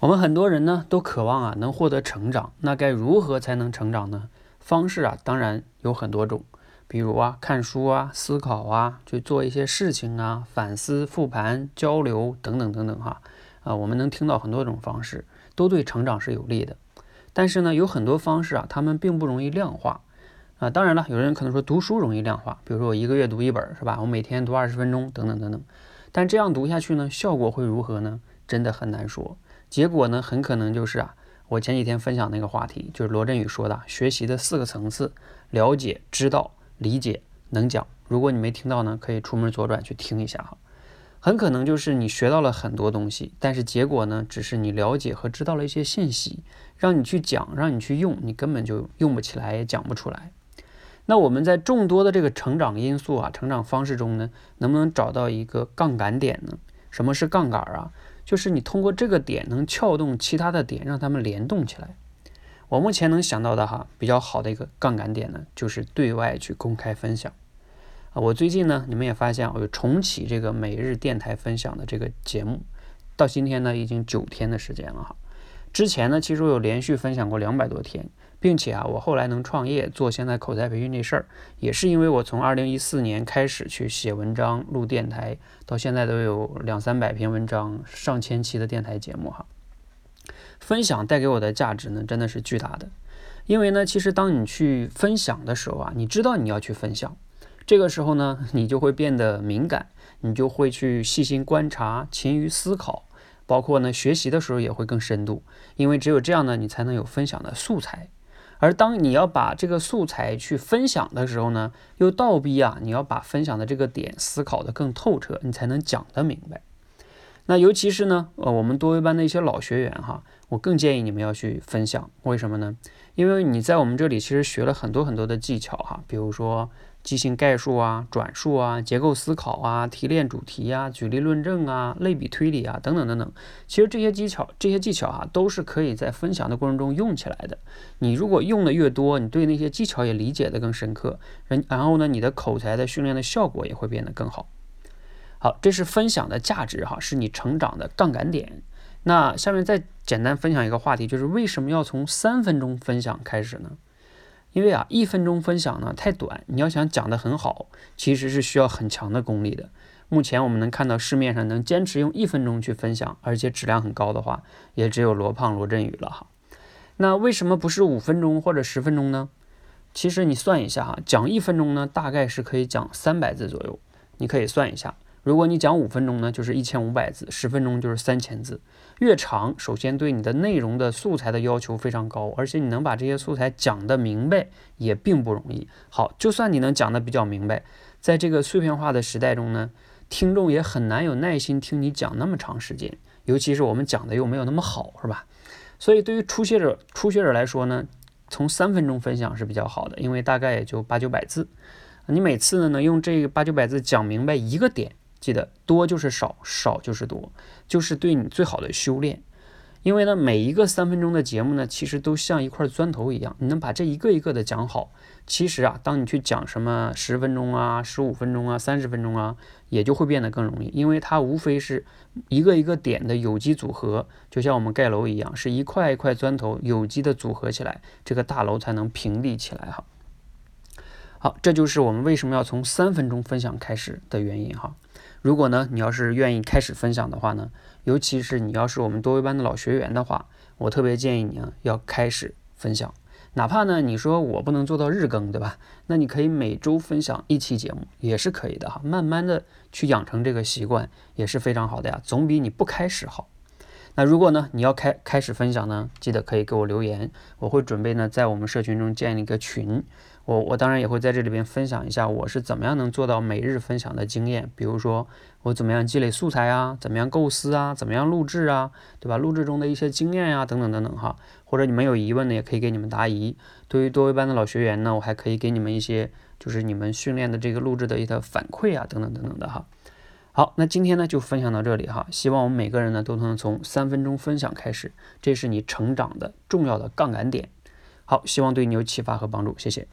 我们很多人呢都渴望啊能获得成长，那该如何才能成长呢？方式啊当然有很多种，比如啊看书啊、思考啊、去做一些事情啊、反思、复盘、交流等等等等哈啊，我们能听到很多种方式，都对成长是有利的。但是呢，有很多方式啊，他们并不容易量化啊。当然了，有人可能说读书容易量化，比如说我一个月读一本是吧？我每天读二十分钟等等等等。但这样读下去呢，效果会如何呢？真的很难说。结果呢，很可能就是啊，我前几天分享那个话题，就是罗振宇说的学习的四个层次：了解、知道、理解、能讲。如果你没听到呢，可以出门左转去听一下哈。很可能就是你学到了很多东西，但是结果呢，只是你了解和知道了一些信息，让你去讲，让你去用，你根本就用不起来，也讲不出来。那我们在众多的这个成长因素啊、成长方式中呢，能不能找到一个杠杆点呢？什么是杠杆啊？就是你通过这个点能撬动其他的点，让它们联动起来。我目前能想到的哈比较好的一个杠杆点呢，就是对外去公开分享。啊，我最近呢，你们也发现我又重启这个每日电台分享的这个节目，到今天呢已经九天的时间了哈。之前呢，其实我有连续分享过两百多天，并且啊，我后来能创业做现在口才培训这事儿，也是因为我从二零一四年开始去写文章、录电台，到现在都有两三百篇文章、上千期的电台节目哈。分享带给我的价值呢，真的是巨大的。因为呢，其实当你去分享的时候啊，你知道你要去分享，这个时候呢，你就会变得敏感，你就会去细心观察、勤于思考。包括呢，学习的时候也会更深度，因为只有这样呢，你才能有分享的素材。而当你要把这个素材去分享的时候呢，又倒逼啊，你要把分享的这个点思考的更透彻，你才能讲得明白。那尤其是呢，呃，我们多维班的一些老学员哈，我更建议你们要去分享。为什么呢？因为你在我们这里其实学了很多很多的技巧哈，比如说。即兴概述啊，转述啊，结构思考啊，提炼主题啊，举例论证啊，类比推理啊，等等等等。其实这些技巧，这些技巧啊，都是可以在分享的过程中用起来的。你如果用的越多，你对那些技巧也理解的更深刻，然然后呢，你的口才的训练的效果也会变得更好。好，这是分享的价值哈，是你成长的杠杆点。那下面再简单分享一个话题，就是为什么要从三分钟分享开始呢？因为啊，一分钟分享呢太短，你要想讲得很好，其实是需要很强的功力的。目前我们能看到市面上能坚持用一分钟去分享，而且质量很高的话，也只有罗胖、罗振宇了哈。那为什么不是五分钟或者十分钟呢？其实你算一下哈，讲一分钟呢，大概是可以讲三百字左右，你可以算一下。如果你讲五分钟呢，就是一千五百字；十分钟就是三千字。越长，首先对你的内容的素材的要求非常高，而且你能把这些素材讲得明白也并不容易。好，就算你能讲得比较明白，在这个碎片化的时代中呢，听众也很难有耐心听你讲那么长时间。尤其是我们讲的又没有那么好，是吧？所以对于初学者、初学者来说呢，从三分钟分享是比较好的，因为大概也就八九百字。你每次呢能用这个八九百字讲明白一个点。记得多就是少，少就是多，就是对你最好的修炼。因为呢，每一个三分钟的节目呢，其实都像一块砖头一样，你能把这一个一个的讲好，其实啊，当你去讲什么十分钟啊、十五分钟啊、三十分钟啊，也就会变得更容易，因为它无非是一个一个点的有机组合，就像我们盖楼一样，是一块一块砖头有机的组合起来，这个大楼才能平立起来哈。好，这就是我们为什么要从三分钟分享开始的原因哈。如果呢，你要是愿意开始分享的话呢，尤其是你要是我们多维班的老学员的话，我特别建议你啊，要开始分享。哪怕呢，你说我不能做到日更，对吧？那你可以每周分享一期节目也是可以的哈。慢慢的去养成这个习惯也是非常好的呀，总比你不开始好。那如果呢，你要开开始分享呢，记得可以给我留言，我会准备呢在我们社群中建立一个群。我我当然也会在这里边分享一下我是怎么样能做到每日分享的经验，比如说我怎么样积累素材啊，怎么样构思啊，怎么样录制啊，对吧？录制中的一些经验呀，等等等等哈。或者你们有疑问呢，也可以给你们答疑。对于多维班的老学员呢，我还可以给你们一些就是你们训练的这个录制的一个反馈啊，等等等等的哈。好，那今天呢就分享到这里哈。希望我们每个人呢都能从三分钟分享开始，这是你成长的重要的杠杆点。好，希望对你有启发和帮助，谢谢。